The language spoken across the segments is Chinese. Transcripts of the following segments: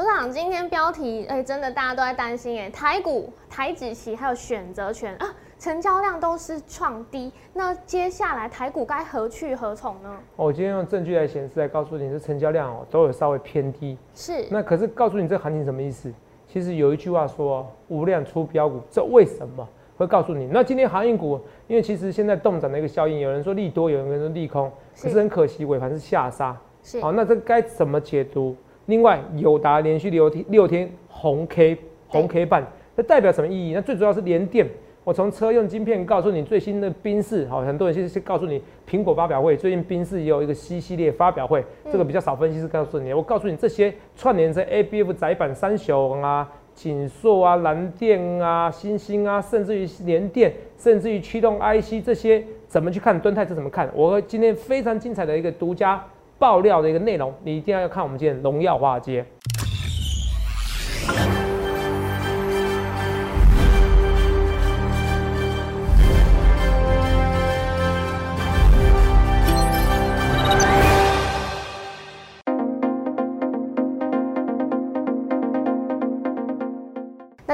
董事长，今天标题哎，真的大家都在担心哎，台股、台指期还有选择权啊，成交量都是创低，那接下来台股该何去何从呢？我今天用证据来显示，来告诉你，这成交量哦都有稍微偏低。是。那可是告诉你这行情什么意思？其实有一句话说，无量出标股，这为什么会告诉你？那今天航运股，因为其实现在动涨的一个效应，有人说利多，有人说利空，可是很可惜，尾盘是下杀。是。好，那这该怎么解读？另外，友达连续六天六天红 K 红 K 半，这代表什么意义？那最主要是连电。我从车用晶片告诉你最新的宾士，好，很多人其实是告诉你苹果发表会，最近宾士也有一个 C 系列发表会，这个比较少分析师告诉你。我告诉你这些串联在 ABF 窄板三雄啊、锦硕啊、蓝电啊、新星啊，甚至于联电，甚至于驱动 IC 这些怎么去看？敦泰是怎么看？我今天非常精彩的一个独家。爆料的一个内容，你一定要看我们今天荣耀华尔街。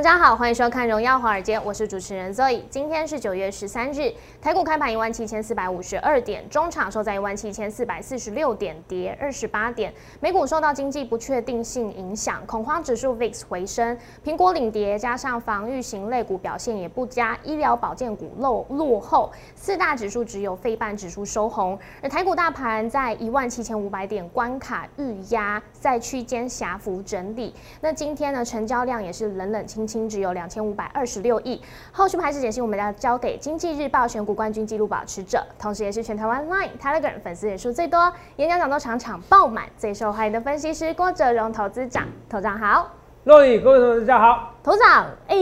大家好，欢迎收看《荣耀华尔街》，我是主持人 Zoe。今天是九月十三日，台股开盘一万七千四百五十二点，中场收在一万七千四百四十六点，跌二十八点。美股受到经济不确定性影响，恐慌指数 VIX 回升，苹果领跌，加上防御型类股表现也不佳，医疗保健股落落后，四大指数只有非半指数收红。而台股大盘在一万七千五百点关卡预压，在区间狭幅整理。那今天呢，成交量也是冷冷清清。只有两千五百二十六亿。后续还是解析，我们要交给经济日报选股冠军纪录保持者，同时也是全台湾 Line Telegram 粉丝人数最多、演讲讲座场场爆满、最受欢迎的分析师郭哲荣投资长。投长好。各位各位同学，大家好。头长，哎，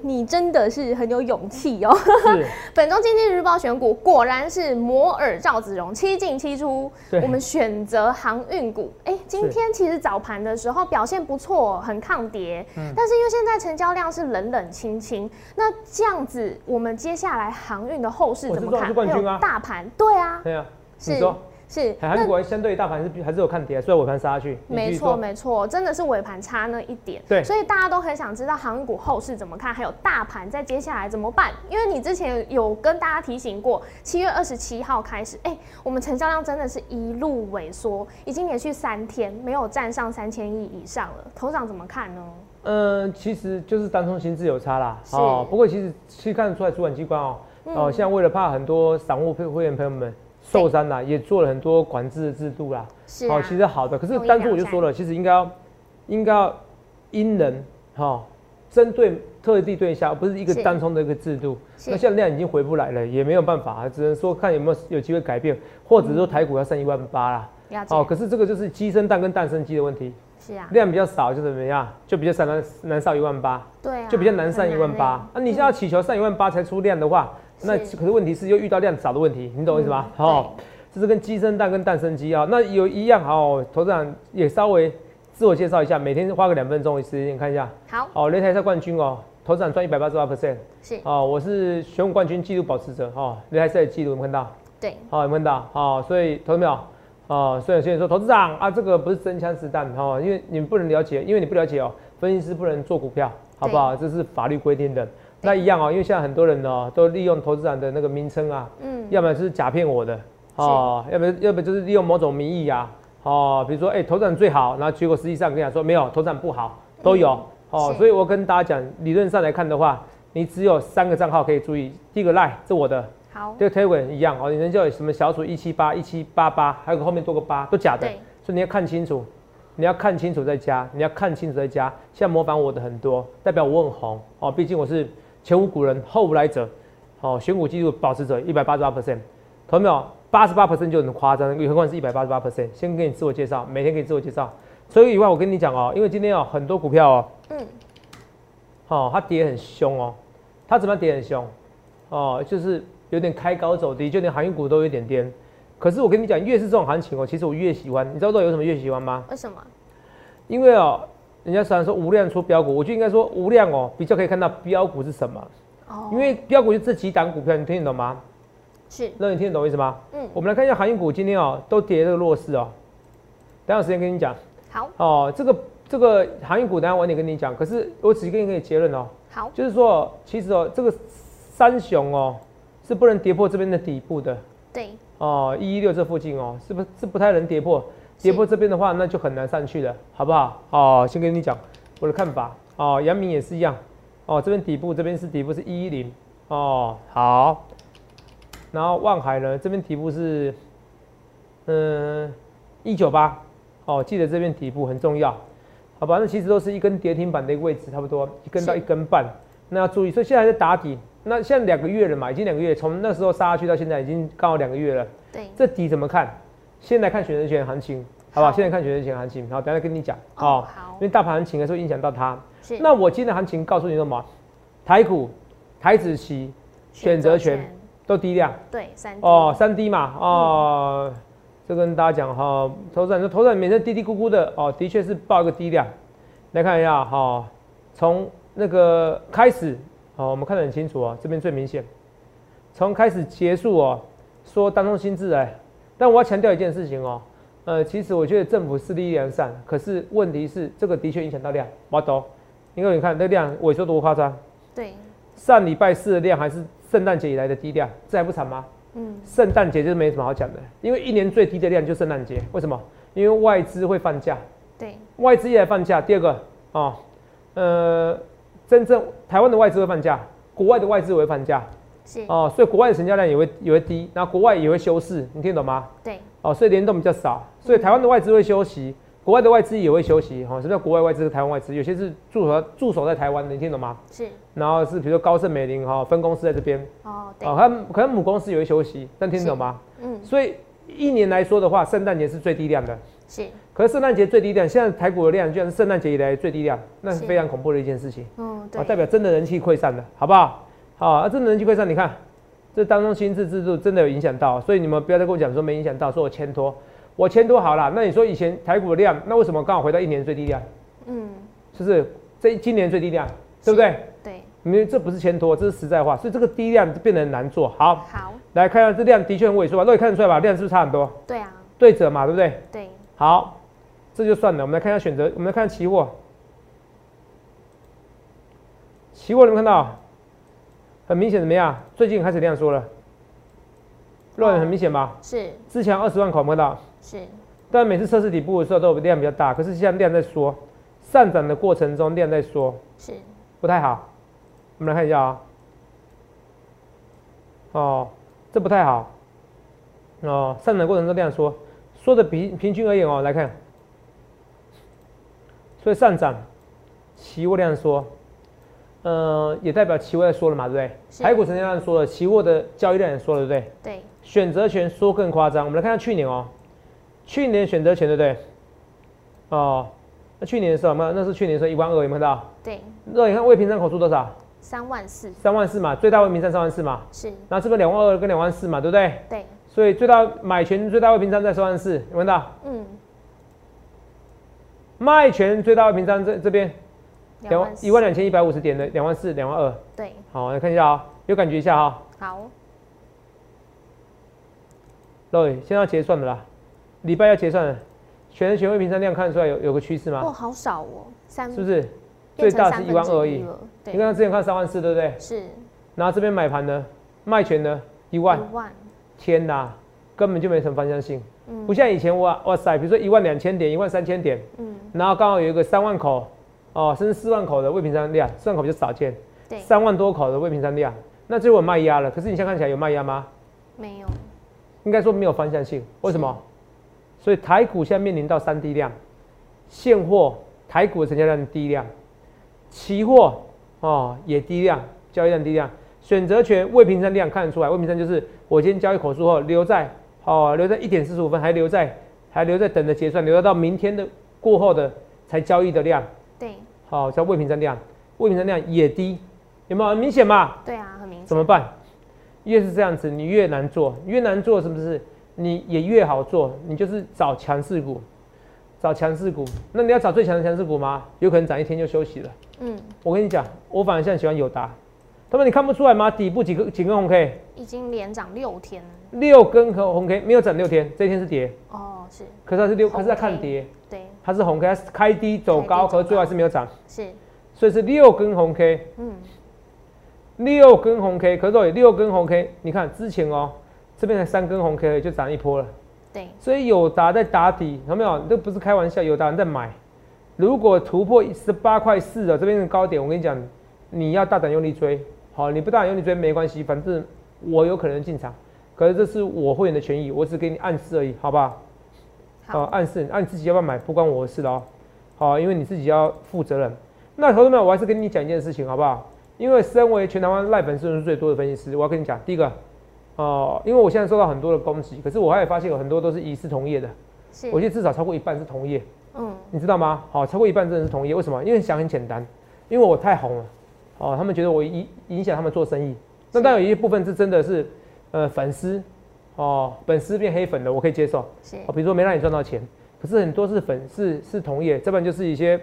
你真的是很有勇气哦。本周经济日报选股果然是摩尔赵子荣七进七出。我们选择航运股。哎，今天其实早盘的时候表现不错，很抗跌。嗯。但是因为现在成交量是冷冷清清，那这样子，我们接下来航运的后市怎么看？大盘，对啊。对啊。是。是，韩国相对大盘是还是有看跌，所以尾盘杀下去。没错没错，真的是尾盘差那一点。对，所以大家都很想知道韩股后市怎么看，还有大盘在接下来怎么办？因为你之前有跟大家提醒过，七月二十七号开始，哎，我们成交量真的是一路萎缩，已经连续三天没有站上三千亿以上了。头长怎么看呢？嗯，其实就是单冲心智有差啦。哦，不过其实其实看得出来主管机关哦，哦，现在为了怕很多散户会会员朋友们。受伤啦，也做了很多管制的制度啦。是，好，其实好的。可是当初我就说了，其实应该要，应该要因人哈，针对特地对象，而不是一个单冲的一个制度。那现在量已经回不来了，也没有办法，只能说看有没有有机会改变，或者说台股要剩一万八啦。哦，可是这个就是鸡生蛋跟蛋生鸡的问题。是啊。量比较少就怎么样？就比较难难上一万八。对啊。就比较难上一万八。那你现在祈求上一万八才出量的话。那可是问题是又遇到量少的问题，你懂我意思吗？好，这是跟鸡生蛋跟蛋生鸡啊。那有一样好，投资长也稍微自我介绍一下，每天花个两分钟的时间看一下。好，哦，擂台赛冠军哦，投资长赚一百八十八 percent。是，哦，我是选股冠军纪录保持者哦，擂台赛的记录有看到？对，好有看到？好，所以投资没有？哦，所以有些人说投资长啊，这个不是真枪实弹哈，因为你们不能了解，因为你不了解哦，分析师不能做股票，好不好？这是法律规定的。那一样哦，因为现在很多人呢都利用投资人的那个名称啊，嗯，要么是假骗我的哦，要不要不就是利用某种名义啊，哦，比如说哎投资人最好，然后结果实际上跟你说没有，投资人不好，都有哦，所以我跟大家讲，理论上来看的话，你只有三个账号可以注意，第一个 lie 是我的，好，这个 telegram 一样哦，你能叫什么小鼠一七八一七八八，还有个后面多个八，都假的，所以你要看清楚，你要看清楚再加，你要看清楚再加，现在模仿我的很多，代表我很红哦，毕竟我是。前无古人后无来者，哦选股记录保持者一百八十八 percent，同没有？八十八 percent 就很夸张，更何况是一百八十八 percent。先给你自我介绍，每天给你自我介绍。所以以外，我跟你讲哦，因为今天有很多股票哦，嗯，好，它跌很凶哦，它怎么跌很凶？哦，就是有点开高走低，就连航运股都有点颠。可是我跟你讲，越是这种行情哦，其实我越喜欢。你知道有什么越喜欢吗？为什么？因为哦。人家虽然说无量出标股，我就应该说无量哦，比较可以看到标股是什么。哦。因为标股就这几档股票，你听得懂吗？是。那你听得懂意思吗？嗯。我们来看一下航运股，今天哦都跌这个弱势哦。等下时间跟你讲。好。哦，这个这个航运股等下晚点跟你讲，可是我只给你一个结论哦。好，就是说，其实哦，这个三雄哦是不能跌破这边的底部的。对。哦，一一六这附近哦，是不是不太能跌破？跌破这边的话，那就很难上去了，好不好？哦，先跟你讲我的看法。哦，阳明也是一样。哦，这边底部，这边是底部是一一零。哦，好。然后望海呢，这边底部是嗯一九八。哦，记得这边底部很重要，好吧？那其实都是一根跌停板的一个位置，差不多一根到一根半。那要注意，所以现在还在打底。那现在两个月了嘛，已经两个月，从那时候杀下去到现在，已经刚好两个月了。对，这底怎么看？现在看选择权行情，好不好？现在看选择权行情，好，等下跟你讲。哦，好。因为大盘行情的时候影响到它。是。那我今天的行情告诉你什么？台股、台子期、选择权都低量。对，三。哦，三低嘛，哦。这跟大家讲哈，投资人，投资人每天嘀嘀咕咕的哦，的确是报一个低量。来看一下哈，从那个开始哦，我们看得很清楚哦，这边最明显。从开始结束哦，说当中心智哎，但我要强调一件事情哦，呃，其实我觉得政府势力良善，可是问题是这个的确影响到量，我懂。因为你看那量萎缩多夸张。对。上礼拜四的量还是圣诞节以来的低量，这还不惨吗？嗯，圣诞节就是没什么好讲的，因为一年最低的量就圣诞节。为什么？因为外资会放假。对，外资一来放假。第二个啊，呃，真正台湾的外资会放假，国外的外资也会放假。是哦，所以国外的成交量也会也会低，然后国外也会休市，你听懂吗？对。哦，所以联动比较少，所以台湾的外资会休息。国外的外资也会休息，哈，什么叫国外外资？台湾外资有些是驻守驻守在台湾的，你听懂吗？是。然后是比如说高盛、美林哈分公司在这边。哦，对。哦，他可能母公司也会休息，但听懂吗？嗯。所以一年来说的话，圣诞节是最低量的。是。可是圣诞节最低量，现在台股的量居然是圣诞节以来最低量，那是非常恐怖的一件事情。嗯，对。代表真的人气溃散了，好不好？好，啊，真的人气溃散，你看这当中心智制度真的有影响到，所以你们不要再跟我讲说没影响到，说我牵拖。我牵拖好了，那你说以前台股的量，那为什么刚好回到一年最低量？嗯，是不是这今年最低量，对不对？对，因为这不是牵拖，这是实在话，所以这个低量变得难做。好，好，来看一下这量的确很萎缩吧？那你看得出来吧？量是不是差很多？对啊，对折嘛，对不对？对，好，这就算了。我们来看一下选择，我们来看期货，期货有没有看到？很明显怎么样？最近开始量缩了，肉眼很明显吧？是，之前二十万口看到？是，但每次测试底部的时候都有量比较大，可是现在量在缩，上涨的过程中量在缩，是。不太好。我们来看一下啊，哦，这不太好，哦，上涨过程中量缩，缩的平平均而言哦，来看，所以上涨，期货量缩，呃，也代表期货在说了嘛，对不对？台股成交量说了，期货的交易量也说了，对不对？对。选择权说更夸张，我们来看下去年哦。去年选择权对不对？哦，那去年的时候那那是去年的时候一万二有没有看到？对。那你看未平仓口数多少？三万四。三万四嘛，最大未平仓三万四嘛。是。那这边两万二跟两万四嘛，对不对？对。所以最大买权最大未平仓在三万四，有看到？嗯。卖权最大未平仓这这边，两万一万两千一百五十点的两万四两万二。对。好，来看一下啊，有感觉一下哈。好。对，现在要结算的啦。礼拜要结算了，全全位平仓量看出来有有个趋势吗？哦，好少哦，三是不是？最大是一万二而已。你看之前看三万四，对不对？是。然后这边买盘呢，卖权呢，一万。一万。天哪，根本就没什么方向性。嗯。不像以前哇哇塞，比如说一万两千点，一万三千点。嗯。然后刚好有一个三万口，哦，甚至四万口的未平仓量，四万口比较少见。对。三万多口的未平仓量，那最后卖压了。可是你现在看起来有卖压吗？没有。应该说没有方向性，为什么？所以台股现在面临到三低量，现货台股的成交量低量，期货哦也低量，交易量低量，选择权未平仓量看得出来，未平仓就是我今天交易口数后留在哦留在一点四十五分，还留在还留在等着结算，留到明天的过后的才交易的量，对，好叫未平仓量，未平仓量也低，有没有很明显嘛？对啊，很明显。怎么办？越是这样子，你越难做，越难做是不是？你也越好做，你就是找强势股，找强势股。那你要找最强的强势股吗？有可能涨一天就休息了。嗯，我跟你讲，我反而现在喜欢友达。他们你看不出来吗？底部几个几根红 K？已经连涨六天了。六根和红 K 没有涨六天，这一天是跌。哦，是。可是它是六，可是它看跌。对。它是红 K，它开低走高，可是最后还是没有涨。是，所以是六根红 K。嗯，六根红 K，可是有六根红 K，你看之前哦，这边才三根红 K 就涨一波了。对，所以有达在打底，有没有？这不是开玩笑，有达人在买。如果突破十八块四的这边的高点，我跟你讲，你要大胆用力追。好，你不大胆用力追没关系，反正我有可能进场。可是这是我会员的权益，我只给你暗示而已，好不好？好，暗示，那你自己要不要买，不关我的事哦。好，因为你自己要负责任。那投资们，我还是跟你讲一件事情，好不好？因为身为全台湾赖粉丝数最多的分析师，我要跟你讲，第一个，哦，因为我现在受到很多的攻击，可是我还发现有很多都是疑似同业的，是，我觉得至少超过一半是同业。嗯，你知道吗？好，超过一半真的是同业，为什么？因为想很简单，因为我太红了，哦，他们觉得我影影响他们做生意。那当然有一部分是真的是，呃，粉丝，哦，粉丝变黑粉的，我可以接受。是，哦，比如说没让你赚到钱，可是很多是粉是是同业，这然就是一些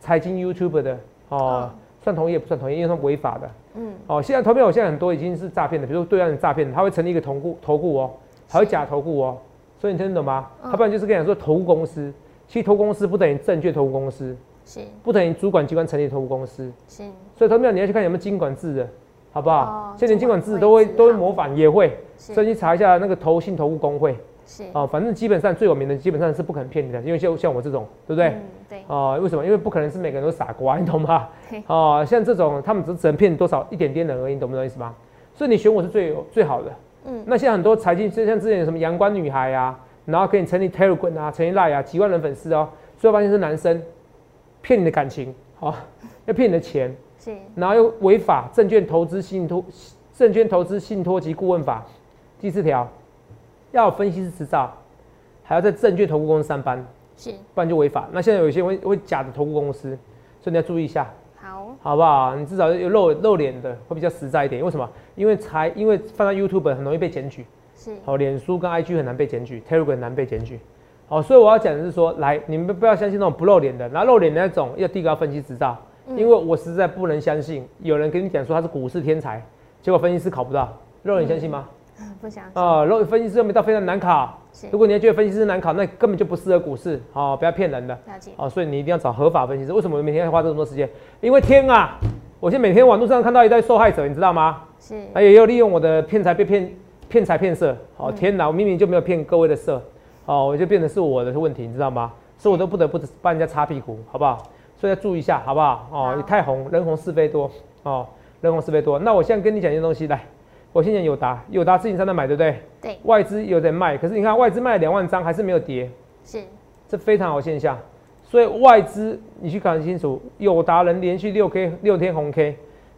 财经 YouTube 的，哦，算同业不算同业，因为他们违法的。嗯，哦，现在投票我现在很多已经是诈骗的，比如说对岸诈骗，他会成立一个投顾投顾哦，还会假投顾哦，所以你听得懂吗？他不然就是跟你讲说投顾公司。其实投公司不等于证券投公司，是不等于主管机关成立投公司，是。所以投票你要去看有没有经管制的，好不好？现在监管制都会都会模仿，也会。所以你查一下那个投信投顾工会，是。哦，反正基本上最有名的基本上是不可能骗你的，因为像像我这种，对不对？对。哦，为什么？因为不可能是每个人都傻瓜，你懂吗？哦，像这种他们只只能骗多少一点点人而已，你懂不懂意思吗？所以你选我是最有最好的。嗯。那现在很多财经，就像之前有什么阳光女孩呀。然后给你成立 Telegram 啊，成立 Line 啊，几万人粉丝哦。最后发现是男生骗你的感情，好，要骗你的钱，是。然后又违法证券投资信托证券投资信托及顾问法第四条，要分析师执照，还要在证券投顾公司上班，是，不然就违法。那现在有一些会会假的投顾公司，所以你要注意一下，好，好不好？你至少有露露脸的，会比较实在一点。为什么？因为才因为放在 YouTube 很容易被检举。是好，脸书跟 IG 很难被检举，Telegram 难被检举。好，所以我要讲的是说，来，你们不要相信那种不露脸的，然后露脸的那种要递高分析执照，因为我实在不能相信有人跟你讲说他是股市天才，结果分析师考不到，肉你相信吗？不相信。啊，露分析师又没到非常难考。如果你还觉得分析师难考，那根本就不适合股市。好，不要骗人的。了解。好，所以你一定要找合法分析师。为什么我每天要花这么多时间？因为天啊，我现在每天网络上看到一堆受害者，你知道吗？是。他也有利用我的骗财被骗。骗财骗色，好天哪！我明明就没有骗各位的色，哦，我就变成是我的问题，你知道吗？所以我都不得不帮人家擦屁股，好不好？所以要注意一下，好不好？哦，你太红，人红是非多，哦，人红是非多。那我现在跟你讲一件东西，来，我先讲友达，友达自己在那买，对不对？对。外资有在卖，可是你看外资卖了两万张，还是没有跌，是，这非常好现象。所以外资你去搞清楚，友达人连续六 K 六天红 K，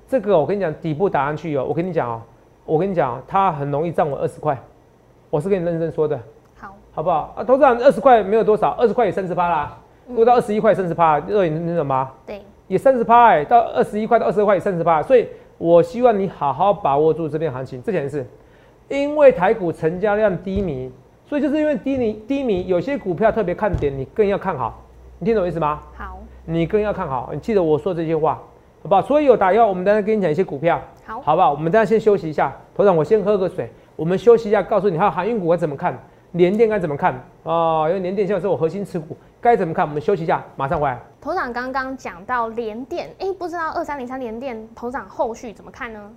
这个我跟你讲，底部打上去哦，我跟你讲哦。我跟你讲，哦它很容易涨我二十块，我是跟你认真说的，好，好不好啊？投资长二十块没有多少，二十块也三十八啦，如果到二十一块三十八，热你那什么？对，也三十八哎，到二十一块到二十二块也三十八，所以我希望你好好把握住这边行情。这件事，因为台股成交量低迷，所以就是因为低迷低迷，有些股票特别看点，你更要看好，你听懂意思吗？好，你更要看好，你记得我说这些话。好不好？所以有打药，我们等下跟你讲一些股票，好，好不好？我们等下先休息一下，头长，我先喝个水。我们休息一下，告诉你还有航运股该怎么看，联电该怎么看啊？因为联电现在是我核心持股，该怎么看？我们休息一下，马上回来。头长刚刚讲到联电，哎，不知道二三零三联电，头长后续怎么看呢？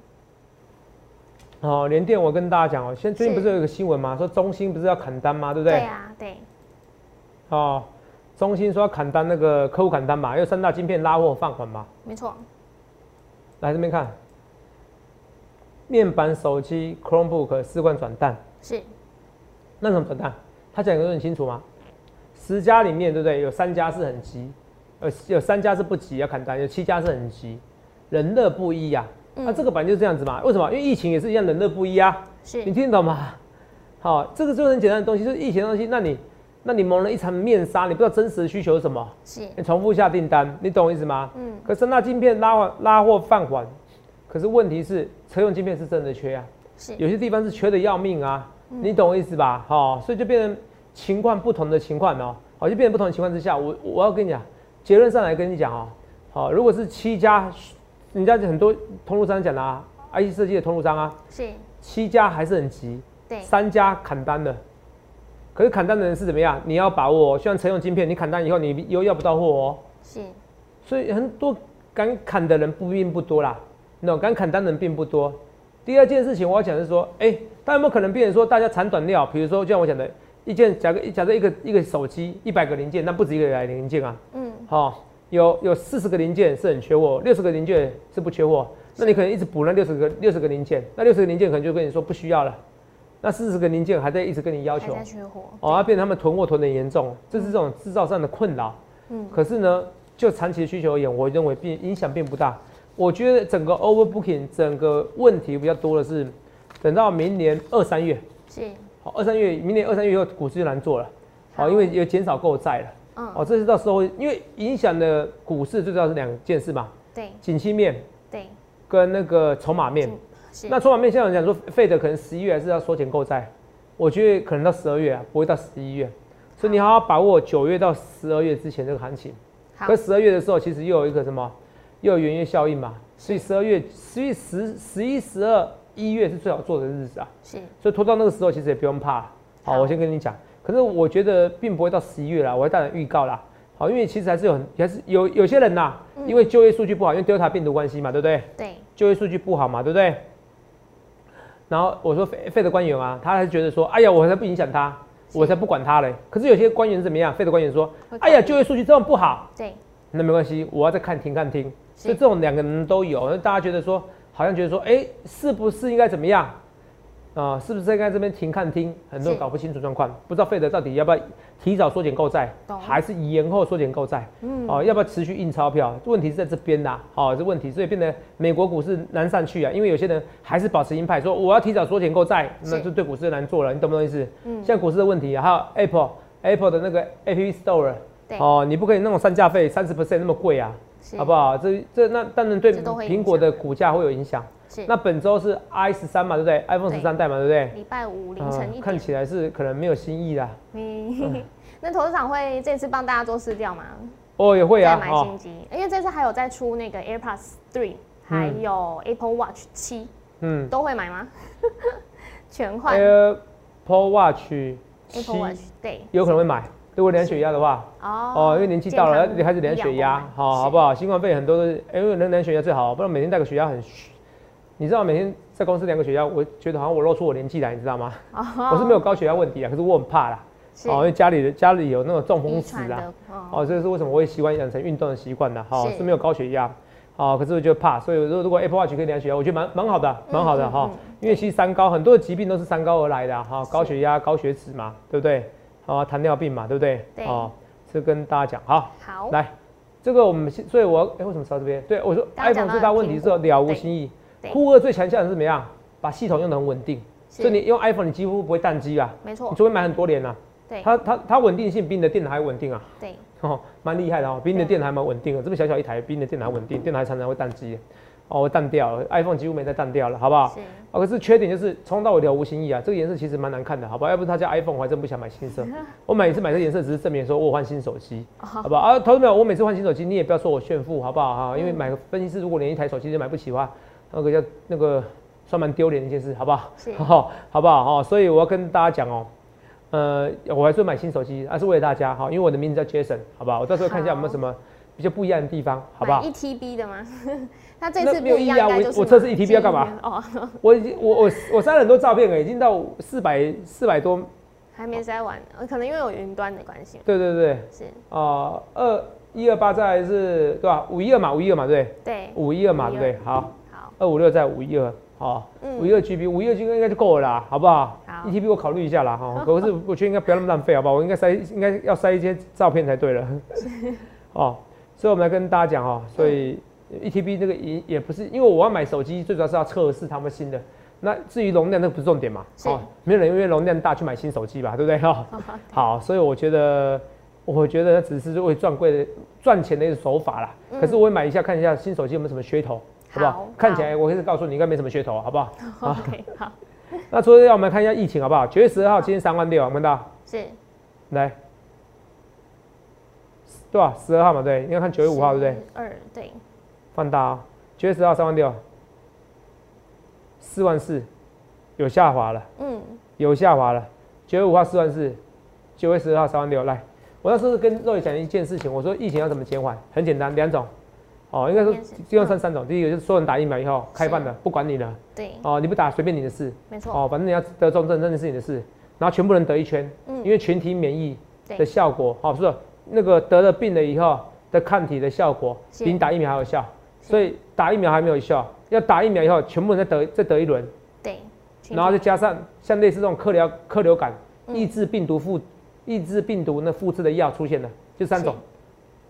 哦，联电，我跟大家讲哦，现在最近不是有一个新闻吗？说中兴不是要砍单吗？对不对？对啊，对。哦，中兴说要砍单，那个客户砍单嘛，因为三大晶片拉货放缓嘛。没错。来这边看，面板、手机、Chromebook 四罐转蛋是，那怎么转蛋？他讲的很清楚吗？十家里面对不对？有三家是很急，呃，有三家是不急要砍单，有七家是很急，人乐不一呀。那这个本来就是这样子嘛？为什么？因为疫情也是一样，人乐不一啊。是，你听得懂吗？好，这个就是很简单的东西，就是疫情的东西。那你，那你蒙了一层面纱，你不知道真实的需求是什么。是，你重复下订单，你懂我意思吗？嗯。可是那晶片拉拉货放缓，可是问题是车用晶片是真的缺啊，是有些地方是缺的要命啊，你懂我意思吧？好，所以就变成情况不同的情况哦，好，就变成不同的情况之下，我我要跟你讲，结论上来跟你讲哦，好，如果是七家，人家很多通路商讲的啊，IC 设计的通路商啊，是七家还是很急，对，三家砍单的，可是砍单的人是怎么样？你要把握，像成用晶片，你砍单以后，你又要不到货哦。是，所以很多敢砍的人不并不多啦，那敢砍单的人并不多。第二件事情我要讲是说，哎，大家有没有可能变成说大家长短料？比如说就像我讲的一件，假个假设一个一个手机一百个零件，那不止一个零件啊。嗯。好，有有四十个零件是很缺货，六十个零件是不缺货。那你可能一直补那六十个六十个零件，那六十个零件可能就跟你说不需要了。那四十个零件还在一直跟你要求，缺货。哦，要变成他们囤货囤的严重，这是这种制造上的困扰。嗯。可是呢，就长期的需求而言，我认为并影响并不大。我觉得整个 overbooking 整个问题比较多的是，等到明年二三月，是好二三月，明年二三月以后股市就难做了，好，因为有减少购债了，嗯，哦，这是到时候因为影响的股市最主要是两件事嘛，对，景气面，对，跟那个筹码面，那筹码面现在讲说费的可能十一月还是要缩减购债，我觉得可能到十二月啊，不会到十一月，所以你好好把握九月到十二月之前这个行情，可十二月的时候其实又有一个什么？又有元月效应嘛，所以十二月、十一、十、十一、十二、一月是最好做的日子啊。是，所以拖到那个时候其实也不用怕。好，我先跟你讲。可是我觉得并不会到十一月啦，我会大胆预告啦。好，因为其实还是有很，还是有有些人呐，因为就业数据不好，因为 Delta 病毒关系嘛，对不对？对。就业数据不好嘛，对不对？然后我说费费的官员啊，他还是觉得说，哎呀，我才不影响他，我才不管他嘞。可是有些官员怎么样？费的官员说，哎呀，就业数据这么不好。对。那没关系，我要再看听看听。所以这种两个人都有，那大家觉得说，好像觉得说，哎，是不是应该怎么样啊？是不是应该这边停看听？很多人搞不清楚状况，不知道费德到底要不要提早缩减购债，还是延后缩减购债？嗯，哦，要不要持续印钞票？问题是在这边呐，哦，这问题，所以变得美国股市难上去啊，因为有些人还是保持鹰派，说我要提早缩减购债，那就对股市难做了，你懂不懂意思？嗯，现在股市的问题啊，还有 Apple，Apple 的那个 App Store，哦，你不可以那种上架费三十 percent 那么贵啊。好不好？这这那当然对苹果的股价会有影响。是。那本周是 i 十三嘛，对不对？iPhone 十三代嘛，对不对？礼拜五凌晨一看起来是可能没有新意啦。嗯。那投资长会这次帮大家做试调吗？哦，也会啊。买新机，因为这次还有在出那个 AirPods Three，还有 Apple Watch 七。嗯。都会买吗？全换。Apple Watch。Apple Watch 对。有可能会买。如果量血压的话，哦，因为年纪到了，你开始量血压，好，好不好？新冠肺炎很多都是，因为能量血压最好，不然每天带个血压很虚。你知道每天在公司量个血压，我觉得好像我露出我年纪来，你知道吗？我是没有高血压问题啊，可是我很怕啦，哦，因为家里的家里有那种中风史啊，哦，这是为什么我会习惯养成运动的习惯呢？好，是没有高血压。哦，可是我就怕，所以如果如果 Apple Watch 可以量血压，我觉得蛮蛮好的，蛮好的哈。因为其实三高很多的疾病都是三高而来的哈，高血压、高血脂嘛，对不对？啊，糖尿病嘛，对不对？对。哦，是跟大家讲，好。好。来，这个我们所以我哎，为什么到这边？对，我说 iPhone 最大问题是了无新意。酷二最强项是怎么样？把系统用的很稳定，所以你用 iPhone 你几乎不会宕机啊。没错。你除非买很多年啊。对。它它它稳定性比你的电脑还稳定啊。对。哦，蛮厉害的哦，比你的电脑还蛮稳定的。这么小小一台，比你的电脑还稳定，电脑还常常会宕机。哦，我淡掉了，iPhone 几乎没再淡掉了，好不好？是。哦，可是缺点就是从到尾了无新意啊，这个颜色其实蛮难看的，好不好？要不是它叫 iPhone，我还真不想买新色。我每次买这颜色只是证明说我换新手机，好不好？啊，投资没有？我每次换新手机，你也不要说我炫富，好不好？哈，因为买个分析师如果连一台手机都买不起的话，那个叫那个算蛮丢脸的一件事，好不好？是。好，好不好？哈，所以我要跟大家讲哦，呃，我还是买新手机，那是为了大家，哈，因为我的名字叫 Jason，好不好？我到时候看一下有没有什么比较不一样的地方，好不好？一 TB 的吗？他这次没有意义啊！我我测试 ETB 要干嘛？哦，我已经我我我删了很多照片了，已经到四百四百多，还没筛完，可能因为有云端的关系。对对对，是啊，二一二八在是对吧？五一二嘛，五一二嘛，对对，五一二嘛，对对？好，好，二五六在五一二，好，五一二 GB，五一二 GB 应该就够了啦，好不好？好，ETB 我考虑一下啦，哈，可是我觉得应该不要那么浪费，好不好？我应该塞应该要塞一些照片才对了，哦，所以我们来跟大家讲哈，所以。E T B 这个也也不是，因为我要买手机，最主要是要测试他们新的。那至于容量，那不是重点嘛？哦，没有人因为容量大去买新手机吧？对不对？哈，好，所以我觉得，我觉得只是为赚贵的赚钱的一个手法啦。可是我会买一下，看一下新手机有没有什么噱头，好不好？看起来我可以告诉你，应该没什么噱头，好不好？OK，好。那除了要我们看一下疫情，好不好？九月十二号，今天三万六，看到？是。来，对吧？十二号嘛，对，应该看九月五号，对不对？二，对。放大啊，九月十号三万六，四万四，有下滑了，嗯，有下滑了。九月五号四万四，九月十二号三万六，来，我那时候跟肉爷讲一件事情，我说疫情要怎么减缓，很简单，两种，哦，应该说基本上三种，第一个就是所有人打疫苗以后开放的，不管你了，对，哦，你不打随便你的事，没。错，哦，反正你要得重症真的是你的事，然后全部人得一圈，嗯，因为群体免疫的效果，好，是不是那个得了病了以后的抗体的效果比你打疫苗还有效，所以打疫苗还没有效，要打疫苗以后全部人再得再得一轮，对，然后再加上像类似这种客流客流感。抑制病毒复抑制病毒那复制的药出现了，就三种，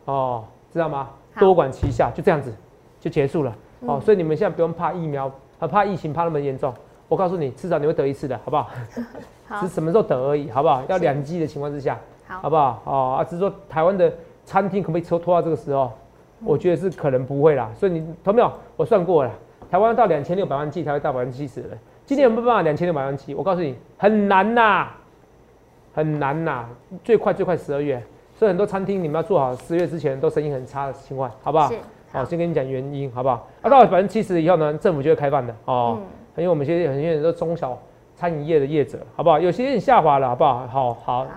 哦，知道吗？多管齐下，就这样子就结束了。哦，所以你们现在不用怕疫苗，啊，怕疫情怕那么严重。我告诉你，至少你会得一次的，好不好？好，是什么时候得而已，好不好？要两剂的情况之下，好，好不好？哦，啊，只是说台湾的餐厅可不可以拖拖到这个时候？我觉得是可能不会啦。所以你同没有？我算过了，台湾到两千六百万剂才会到百分之七十的。今年有没有办法两千六百万剂？我告诉你，很难呐。很难呐，最快最快十二月，所以很多餐厅你们要做好十月之前都生意很差的情况，好不好？好，先跟你讲原因，好不好？啊，到了百分之七十以后呢，政府就会开放的哦。因为我们现在很多人都中小餐饮业的业者，好不好？有些人下滑了，好不好？好好，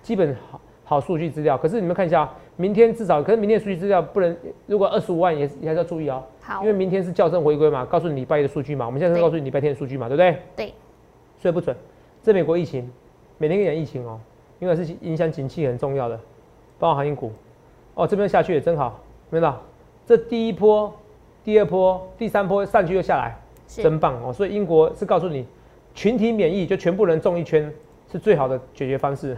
基本好好数据资料。可是你们看一下，明天至少，可是明天数据资料不能，如果二十五万也也还是要注意哦。好，因为明天是校正回归嘛，告诉你礼拜一的数据嘛，我们现在是告诉你礼拜天的数据嘛，对不对？对，所以不准。这美国疫情。每天跟你讲疫情哦，因为是影响景气很重要的，包括航运股哦，这边下去也真好，没到这第一波、第二波、第三波上去又下来，真棒哦。所以英国是告诉你，群体免疫就全部人中一圈是最好的解决方式。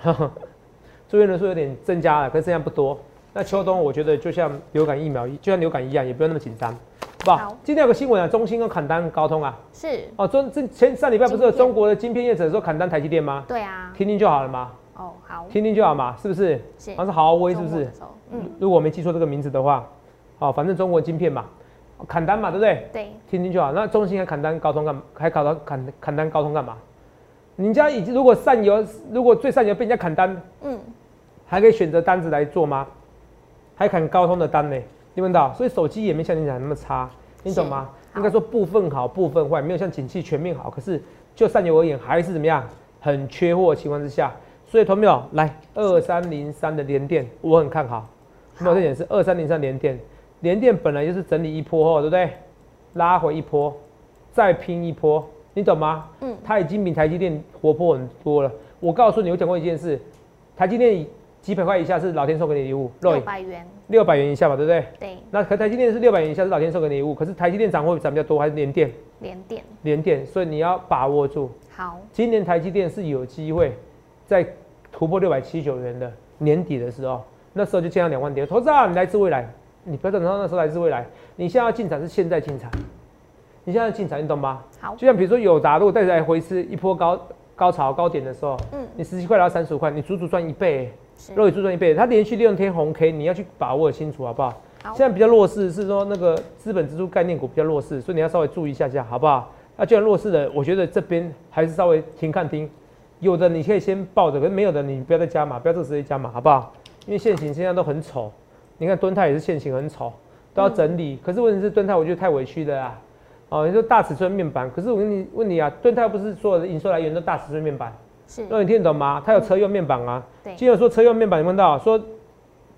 住院人数有点增加了，可是增加不多。那秋冬我觉得就像流感疫苗，就像流感一样，也不用那么紧张。好不好，今天有个新闻啊，中兴跟砍单高通啊，是哦，中这前上礼拜不是有中国的晶片业者说砍单台积电吗？对啊，听听就好了嘛。哦，好，听听就好嘛，是不是？是，好像是豪威是不是？嗯，如果我没记错这个名字的话，哦，反正中国晶片嘛，砍单嘛，对不对？对，听听就好。那中兴还砍单高通干，还砍单砍砍单高通干嘛？人家已经如果上游，如果最上游被人家砍单，嗯，还可以选择单子来做吗？还砍高通的单呢？你问到，所以手机也没像你讲那么差。你懂吗？应该说部分好，部分坏，没有像景气全面好。可是就上游而言，还是怎么样？很缺货的情况之下，所以同没有来二三零三的连电，我很看好。有这点是二三零三连电，连电本来就是整理一波后，对不对？拉回一波，再拼一波，你懂吗？嗯，它已经比台积电活泼很多了。我告诉你，我讲过一件事，台积电。几百块以下是老天送给你礼物，六百元，六百元以下吧，对不对？对。那可台积电是六百元以下是老天送给你礼物，可是台积电涨会涨比较多，还是联电？联电。联电，所以你要把握住。好。今年台积电是有机会在突破六百七十九元的年底的时候，那时候就见到两万点。投资啊，你来自未来，你不要等到那时候来自未来，你现在要进场是现在进场，你现在进场，你懂吗？好。就像比如说友达，如果再来回吃一波高高潮高点的时候，嗯，你十七块到三十五块，你足足赚一倍。肉眼注赚一倍，它连续六天红 K，你要去把握清楚，好不好？好。现在比较弱势是说那个资本支出概念股比较弱势，所以你要稍微注意一下下，好不好？那既然弱势的，我觉得这边还是稍微停看停，有的你可以先抱着，可是没有的你不要再加码，不要这个时间加码，好不好？因为现行现在都很丑，你看敦泰也是现行很丑，都要整理。可是问题是敦泰我觉得太委屈了啊！哦，你说大尺寸面板，可是我跟你问你啊，敦泰不是所有的营收来源都大尺寸面板？那你听得懂吗？它有车用面板啊。对。今天说车用面板，你问到说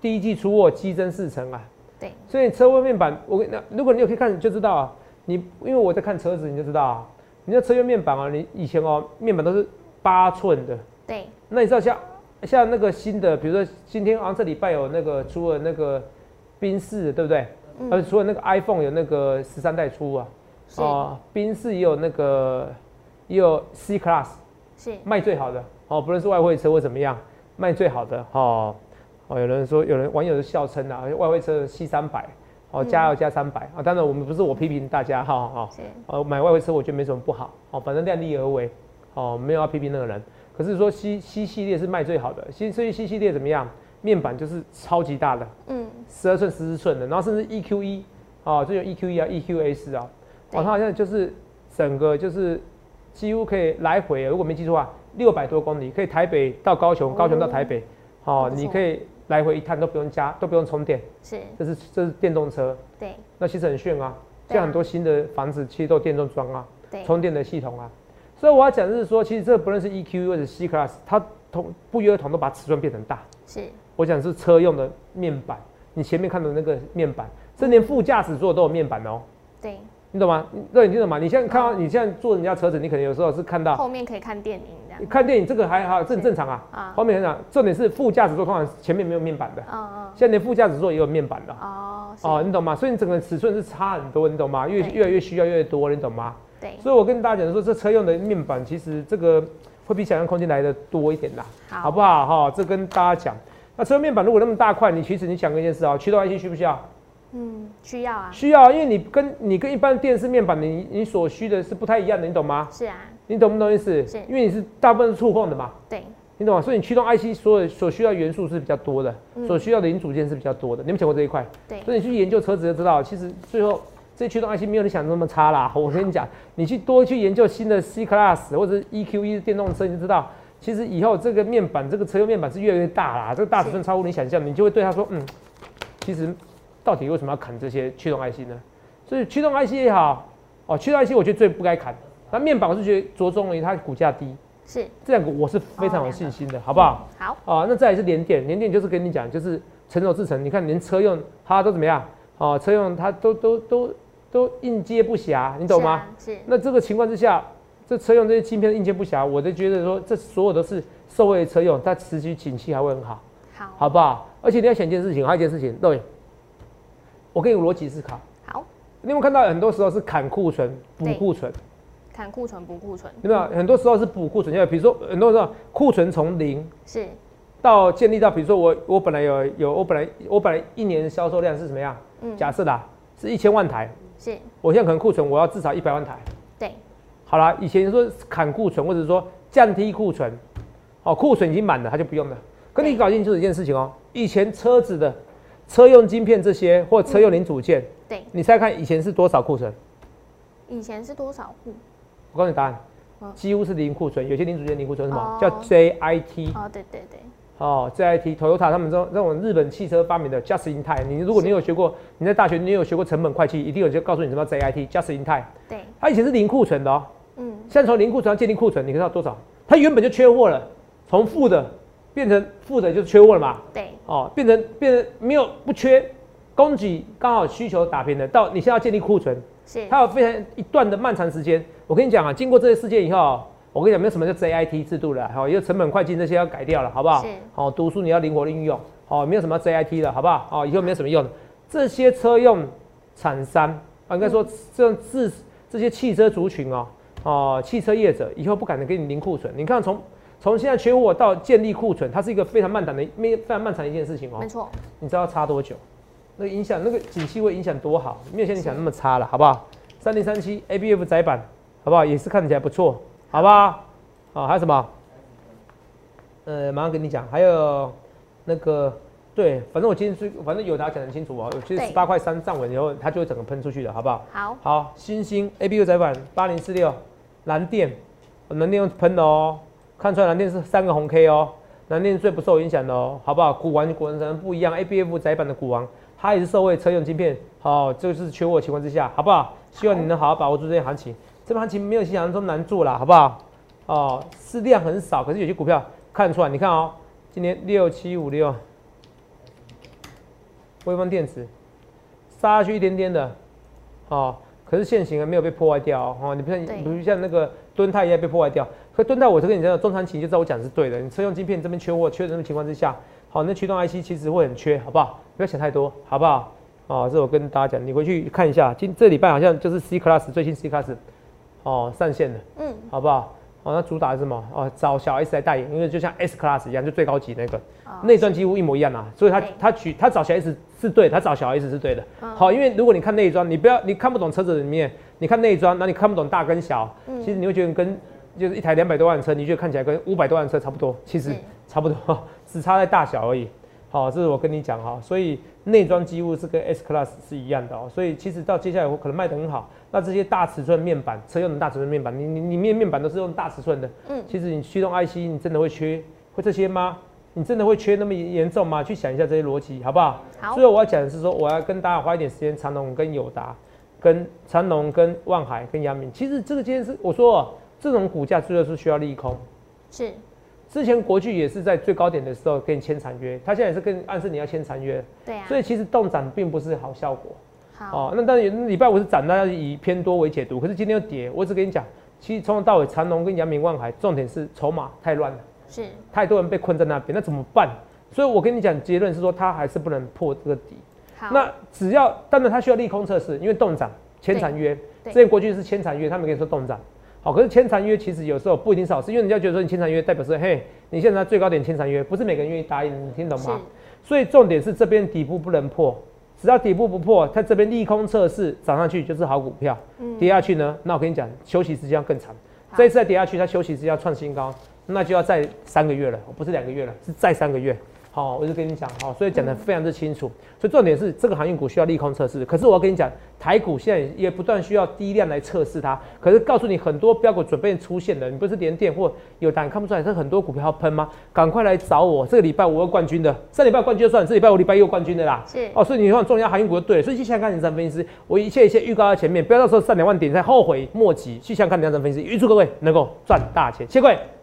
第一季出货激增四成啊。对。所以车用面板，我那如果你有可以看，就知道啊。你因为我在看车子，你就知道啊。你那车用面板啊，你以前哦面板都是八寸的。对。那你知道像像那个新的，比如说今天好像这礼拜有那个出了那个宾士，对不对？嗯。而且除了那个 iPhone 有那个十三代出啊。哦。宾士也有那个也有 C Class。卖最好的哦，不论是外汇车或怎么样，卖最好的哦哦，有人说有人网友是笑称啊，外汇车 C 三百哦，加要加三百啊。当然我们不是我批评大家哈哈，呃买外汇车我觉得没什么不好哦，反正量力而为哦，没有要批评那个人。可是说 C C 系列是卖最好的，新所以 C 系列怎么样？面板就是超级大的，嗯，十二寸、十四寸的，然后甚至 E Q E 哦，这有 E Q E 啊，E Q S 啊，哦，它好像就是整个就是。几乎可以来回，如果没记错啊，六百多公里，可以台北到高雄，高雄到台北，好，你可以来回一趟都不用加，都不用充电。是，这是这是电动车。对。那其实很炫啊，现在很多新的房子其实都电动装啊，对，充电的系统啊。所以我要讲的是说，其实这不论是 EQ 或者 C Class，它同不约而同都把尺寸变成大。是，我讲是车用的面板，你前面看的那个面板，这连副驾驶座都有面板哦。对。你懂吗？对，你听懂吗？你现在看到你现在坐人家车子，你可能有时候是看到后面可以看电影这样。看电影这个还好，这很正常啊。啊。后面很常，重点是副驾驶座通常前面没有面板的。嗯嗯。现在连副驾驶座也有面板的。哦。哦，你懂吗？所以你整个尺寸是差很多，你懂吗？越越来越需要越多，你懂吗？对。所以我跟大家讲说，这车用的面板其实这个会比想象空间来的多一点啦。好不好？哈，这跟大家讲。那车面板如果那么大块，你其实你想一件事啊，驱动 IC 需不需要？嗯，需要啊，需要，因为你跟你跟一般电视面板，你你所需的是不太一样的，你懂吗？是啊，你懂不懂意思？是，因为你是大部分是触控的嘛，对，你懂吗？所以你驱动 IC 所有所需要元素是比较多的，所需要的零组件是比较多的。你们讲过这一块？对，所以你去研究车子就知道，其实最后这驱动 IC 没有你想的那么差啦。我跟你讲，你去多去研究新的 C Class 或者 EQE 电动车，你就知道，其实以后这个面板，这个车用面板是越来越大啦，这个大尺寸超乎你想象，你就会对他说，嗯，其实。到底为什么要砍这些驱动 IC 呢？所以驱动 IC 也好，哦，驱动 IC 我觉得最不该砍。那面板我是觉得着重于它股价低，是这两个我是非常有信心的，好不好？好啊，那再来是联电，联电就是跟你讲，就是成熟制成，你看连车用它都怎么样？哦，车用它都都都都应接不暇，你懂吗？是。那这个情况之下，这车用这些芯片应接不暇，我就觉得说这所有都是受惠车用，它持续景气还会很好，好，好不好？而且你要想一件事情，还有一件事情，对。我给你逻辑思考。好，你有没有看到很多时候是砍库存、补库存？砍库存、补库存。有没有很多时候是补库存？因为比如说很多时候库存从零是到建立到，比如说我我本来有有我本来我本来一年销售量是什么样？嗯，假设啦是一千万台。是。我现在可能库存我要至少一百万台。对。好了，以前说砍库存或者说降低库存，哦，库存已经满了，它就不用了。跟你搞清楚一件事情哦，以前车子的。车用晶片这些或车用零组件，对，你猜看以前是多少库存？以前是多少户？我告诉你答案，几乎是零库存。有些零组件零库存什么叫 JIT？哦，对对对。哦，JIT，Toyota 他们这种这种日本汽车发明的 Just in Time。你如果你有学过，你在大学你有学过成本会计，一定有就告诉你什么 JIT，Just in Time。对，它以前是零库存的哦。嗯。现在从零库存到建立库存，你知道多少？它原本就缺货了，从负的。变成负的就是缺货了嘛？对，哦，变成变成没有不缺，供给刚好需求打平了。到你现在要建立库存，是它有非常一段的漫长时间。我跟你讲啊，经过这些事件以后，我跟你讲没有什么叫 JIT 制度了，好，因为成本会计这些要改掉了，好不好？是，哦，读书你要灵活的运用，好，没有什么 JIT 了，好不好？哦，以后没有什么用。这些车用厂商啊，应该说这自这些汽车族群哦，哦，汽车业者以后不敢给你零库存。你看从。从现在缺货到建立库存，它是一个非常漫长的、非常漫长的一件事情哦。没错。你知道差多久？那个影响，那个景气会影响多好？没有像你想那么差了，好不好？三零三七 ABF 窄板，好不好？也是看起来不错，好不好？好，还有什么？呃，马上跟你讲，还有那个，对，反正我今天是，反正有他讲很清楚哦。其实十八块三站稳以后，它就会整个喷出去的，好不好？好。好，星星 A B U 窄板八零四六蓝电，蓝电用喷的哦。看出来蓝电是三个红 K 哦，蓝电最不受影响的哦，好不好？股王股王可能不一样，ABF 窄版的股王，它也是受惠车用晶片，好，这个是缺货的情况之下，好不好？希望你能好好把握住这些行情，这行情没有想象中难做了，好不好？哦，是量很少，可是有些股票看出来，你看哦，今年六七五六，微风电子杀下去一点点的，哦，可是现行啊没有被破坏掉哦，你不像比如像那个敦泰也被破坏掉。可蹲在我这跟你讲，中长期就知道我讲是对的。你车用晶片这边缺货、缺人的情况之下，好，那驱动 IC 其实会很缺，好不好？不要想太多，好不好？哦，这我跟大家讲，你回去看一下，今这礼拜好像就是 C Class 最新 C Class，哦，上线了，嗯，好不好？哦，那主打是什么？哦，找小 S 来代言，因为就像 S Class 一样，就最高级那个，内装几乎一模一样啊。所以他他取他找小 S 是对，他找小 S 是对的。好，因为如果你看内装，你不要你看不懂车子里面，你看内装，那你看不懂大跟小，嗯其实你会觉得跟。就是一台两百多万车，你觉得看起来跟五百多万车差不多？其实差不多，只差在大小而已。好，这是我跟你讲哈。所以内装几乎是跟 S Class 是一样的哦。所以其实到接下来我可能卖得很好。那这些大尺寸面板，车用的大尺寸面板，你你你面面板都是用大尺寸的。嗯。其实你驱动 IC，你真的会缺会这些吗？你真的会缺那么严重吗？去想一下这些逻辑，好不好？好。所以我要讲的是说，我要跟大家花一点时间，长隆跟友达、跟长隆跟万海跟阳明。其实这个今天是，我说。这种股价最后是需要利空，是之前国巨也是在最高点的时候跟你签长约，他现在也是跟暗示你要签长约。对啊。所以其实动涨并不是好效果。好。哦，那当然礼拜五是涨，大家以偏多为解读。可是今天又跌，我只跟你讲，其实从头到尾，长隆跟阳明万海，重点是筹码太乱了。是。太多人被困在那边，那怎么办？所以我跟你讲结论是说，它还是不能破这个底。好。那只要，当然它需要利空测试，因为动涨签长约，之前国巨是签长约，他们跟你说动涨。好，可是签长约其实有时候不一定是好事，因为人家觉得说你签长约代表是嘿，你现在最高点签长约，不是每个人愿意答应，你听懂吗？所以重点是这边底部不能破，只要底部不破，它这边利空测试涨上去就是好股票，跌下去呢，那我跟你讲，休息时间要更长。这一次再跌下去，它休息时间要创新高，那就要再三个月了，不是两个月了，是再三个月。好，我就跟你讲，好，所以讲的非常之清楚。所以重点是这个航运股需要利空测试，可是我要跟你讲，台股现在也不断需要低量来测试它。可是告诉你，很多标股准备出现了，你不是连电或有单看不出来，是很多股票要喷吗？赶快来找我，这个礼拜我有冠军的，上礼拜冠军就算，这礼拜我礼拜又冠军的啦。是哦，所以你看重要航运股就对了。所以去想看两张分析师，我一切一切预告在前面，不要到时候上两万点再后悔莫及。去想看两张分析师，预祝各位能够赚大钱，谢各位。